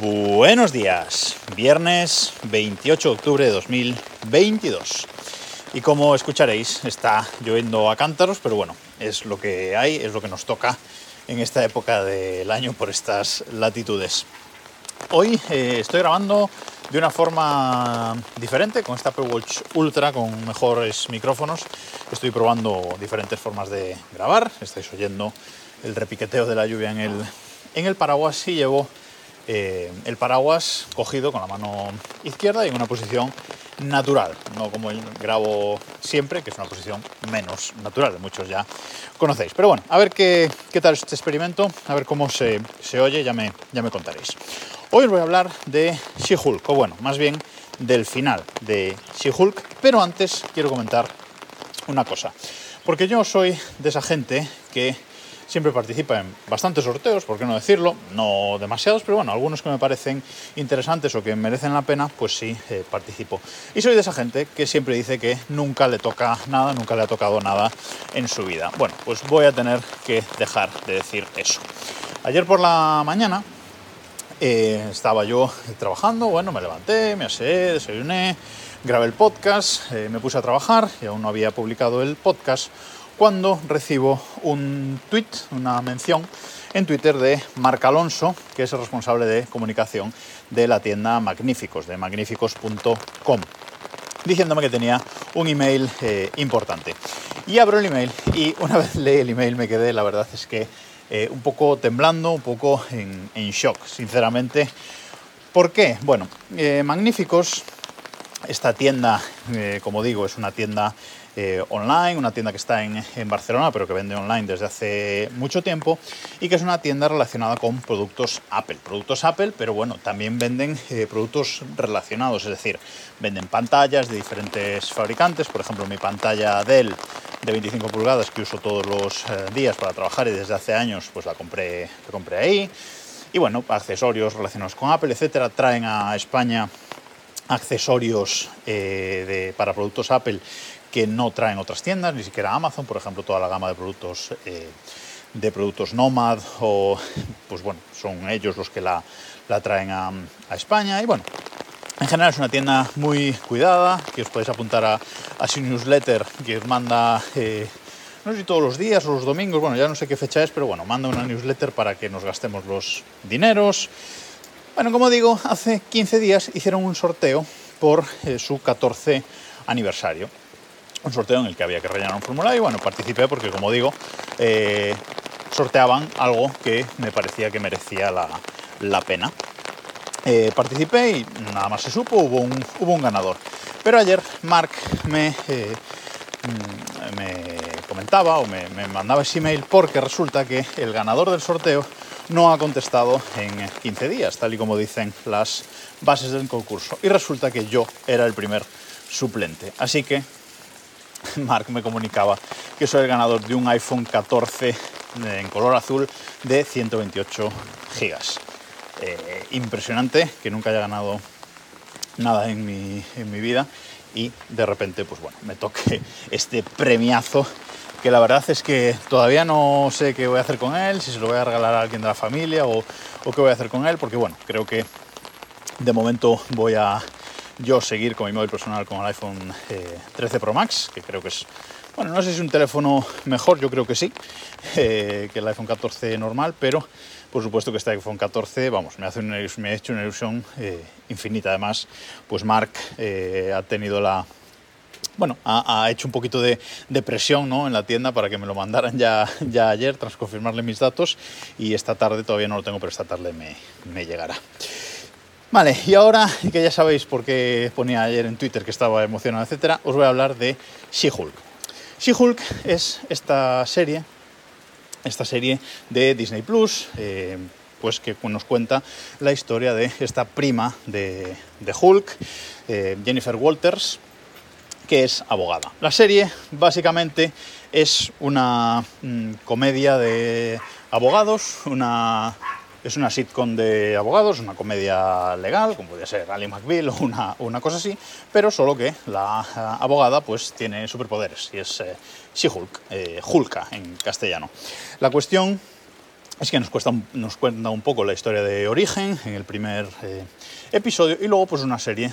Buenos días, viernes 28 de octubre de 2022. Y como escucharéis, está lloviendo a cántaros, pero bueno, es lo que hay, es lo que nos toca en esta época del año por estas latitudes. Hoy eh, estoy grabando de una forma diferente con esta Apple Watch Ultra con mejores micrófonos. Estoy probando diferentes formas de grabar. Estáis oyendo el repiqueteo de la lluvia en el, en el paraguas y llevo eh, el paraguas cogido con la mano izquierda y en una posición natural, no como grabo siempre, que es una posición menos natural, muchos ya conocéis. Pero bueno, a ver qué, qué tal este experimento, a ver cómo se, se oye, ya me, ya me contaréis. Hoy os voy a hablar de She-Hulk, o bueno, más bien del final de She-Hulk, pero antes quiero comentar una cosa, porque yo soy de esa gente que siempre participa en bastantes sorteos, por qué no decirlo, no demasiados, pero bueno, algunos que me parecen interesantes o que merecen la pena, pues sí eh, participo. Y soy de esa gente que siempre dice que nunca le toca nada, nunca le ha tocado nada en su vida. Bueno, pues voy a tener que dejar de decir eso. Ayer por la mañana eh, estaba yo trabajando, bueno, me levanté, me aseé, desayuné, grabé el podcast, eh, me puse a trabajar y aún no había publicado el podcast cuando recibo un tweet, una mención en Twitter de Marc Alonso, que es el responsable de comunicación de la tienda Magníficos, de magníficos.com diciéndome que tenía un email eh, importante. Y abro el email y una vez leí el email me quedé, la verdad es que eh, un poco temblando, un poco en, shock, sinceramente. ¿Por qué? Bueno, eh, Magníficos, esta tienda, como digo, es una tienda eh, online, una tienda que está en, Barcelona, pero que vende online desde hace mucho tiempo y que es una tienda relacionada con productos Apple. Productos Apple, pero bueno, también venden eh, productos relacionados, es decir, venden pantallas de diferentes fabricantes, por ejemplo, mi pantalla Dell de 25 pulgadas que uso todos los eh, días para trabajar y desde hace años pues la compré, la compré ahí. Y bueno, accesorios relacionados con Apple, etcétera, traen a España accesorios para productos Apple que no traen otras tiendas, ni siquiera Amazon, por ejemplo, toda la gama de productos eh, de productos Nomad o pues bueno, son ellos los que la, traen a, España y bueno, en general es una tienda muy cuidada, que os podéis apuntar a, su newsletter que os manda, eh, no sé si todos los días o los domingos, bueno, ya no sé qué fecha es, pero bueno, manda una newsletter para que nos gastemos los dineros. Bueno, como digo, hace 15 días hicieron un sorteo por eh, su 14 aniversario un sorteo en el que había que rellenar un formulario y bueno, participé porque como digo, eh, sorteaban algo que me parecía que merecía la, pena. Eh, participé y nada más se supo, hubo un, ganador. Pero ayer Mark me, mm, me comentaba o me, me, mandaba ese email porque resulta que el ganador del sorteo no ha contestado en 15 días, tal y como dicen las bases del concurso. Y resulta que yo era el primer suplente. Así que Mark me comunicaba que soy el ganador de un iPhone 14 en color azul de 128 gigas. Eh, impresionante que nunca haya ganado nada en mi, en mi vida y de repente pues bueno me toque este premiazo que la verdad es que todavía no sé qué voy a hacer con él, si se lo voy a regalar a alguien de la familia o, o qué voy a hacer con él, porque bueno, creo que de momento voy a, yo seguir con mi móvil personal con el iPhone 13 eh, Pro Max, que creo que es, bueno, no sé si es un teléfono mejor, yo creo que sí, eh, que el iPhone 14 normal, pero por supuesto que este iPhone 14, vamos, me, hace me ha hecho una ilusión eh, infinita. Además, pues Mark ha tenido la, bueno, ha, hecho un poquito de, presión ¿no? en la tienda para que me lo mandaran ya, ya ayer tras confirmarle mis datos y esta tarde todavía no lo tengo, pero esta tarde me, llegará. Vale, y ahora que ya sabéis por qué ponía ayer en Twitter que estaba emocionado, etcétera, os voy a hablar de She-Hulk. She-Hulk es esta serie, esta serie de Disney Plus, eh, pues que nos cuenta la historia de esta prima de, Hulk, eh, Jennifer Walters, que es abogada. La serie básicamente es una mm, comedia de abogados, una es una sitcom de abogados, una comedia legal, como podría ser Ali McBeal o una, una cosa así, pero solo que la abogada pues tiene superpoderes y es eh, She-Hulk, eh, Hulka en castellano. La cuestión es que nos, cuesta, nos cuenta un poco la historia de origen en el primer eh, episodio y luego pues una serie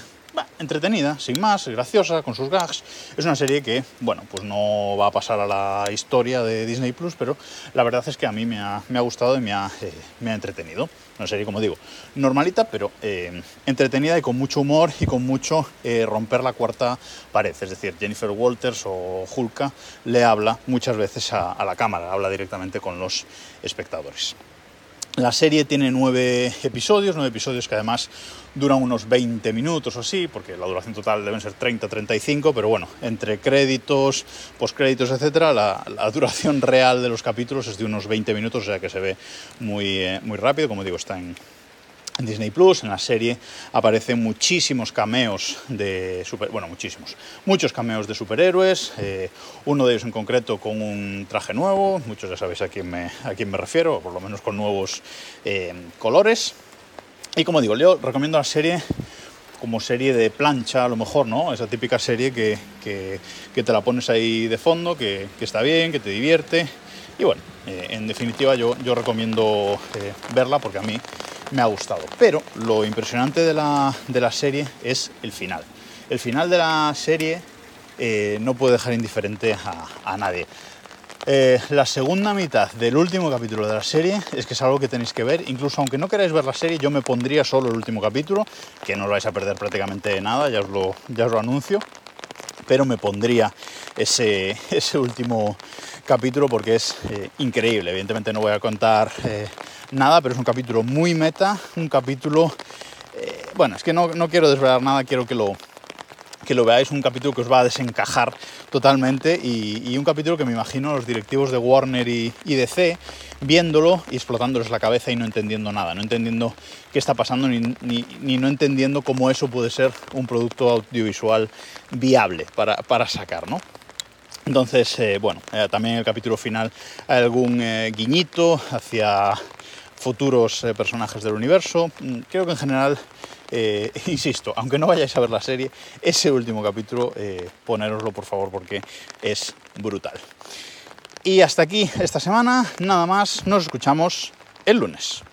entretenida, sin más, graciosa, con sus gags. Es una serie que, bueno, pues no va a pasar a la historia de Disney Plus, pero la verdad es que a mí me ha, gustado y me ha, eh, me ha, entretenido. Una serie, como digo, normalita, pero eh, entretenida y con mucho humor y con mucho eh, romper la cuarta pared. Es decir, Jennifer Walters o Hulka le habla muchas veces a la cámara, habla directamente con los espectadores. La serie tiene nueve episodios, nueve episodios que además duran unos 20 minutos o así, porque la duración total deben ser 30-35, pero bueno, entre créditos, postcréditos, etcétera, la, duración real de los capítulos es de unos 20 minutos, o sea que se ve muy, eh, muy rápido, como digo, está en, Disney Plus, en la serie, aparecen muchísimos cameos de super, bueno, muchísimos, muchos cameos de superhéroes, eh, uno de ellos en concreto con un traje nuevo, muchos ya sabéis a quién me, a quién me refiero, por lo menos con nuevos eh, colores. Y como digo, yo recomiendo la serie como serie de plancha, a lo mejor, ¿no? Esa típica serie que, que, te la pones ahí de fondo, que, que, está bien, que te divierte. Y bueno, eh, en definitiva yo, yo recomiendo verla porque a mí me ha gustado. Pero lo impresionante de la, serie es el final. El final de la serie eh, no puede dejar indiferente a, nadie. Eh, la segunda mitad del último capítulo de la serie es que es algo que tenéis que ver. Incluso aunque no queráis ver la serie, yo me pondría solo el último capítulo, que no lo vais a perder prácticamente nada, ya os lo, ya os lo anuncio. Pero me pondría ese, ese último capítulo porque es eh, increíble. Evidentemente no voy a contar nada, pero es un capítulo muy meta, un capítulo... Eh, bueno, es que no, quiero desvelar nada, quiero que lo, que lo veáis, un capítulo que os va a desencajar totalmente y, un capítulo que me imagino los directivos de Warner y, DC viéndolo y explotándoles la cabeza y no entendiendo nada, no entendiendo qué está pasando ni, ni, no entendiendo cómo eso puede ser un producto audiovisual viable para, para sacar, ¿no? Entonces, eh, bueno, eh, también en el capítulo final hay algún guiñito hacia futuros eh, personajes del universo. Mm, creo que en general, eh, insisto, aunque no vayáis a ver la serie, ese último capítulo, eh, ponéroslo por favor porque es brutal. Y hasta aquí esta semana, nada más, nos escuchamos el lunes.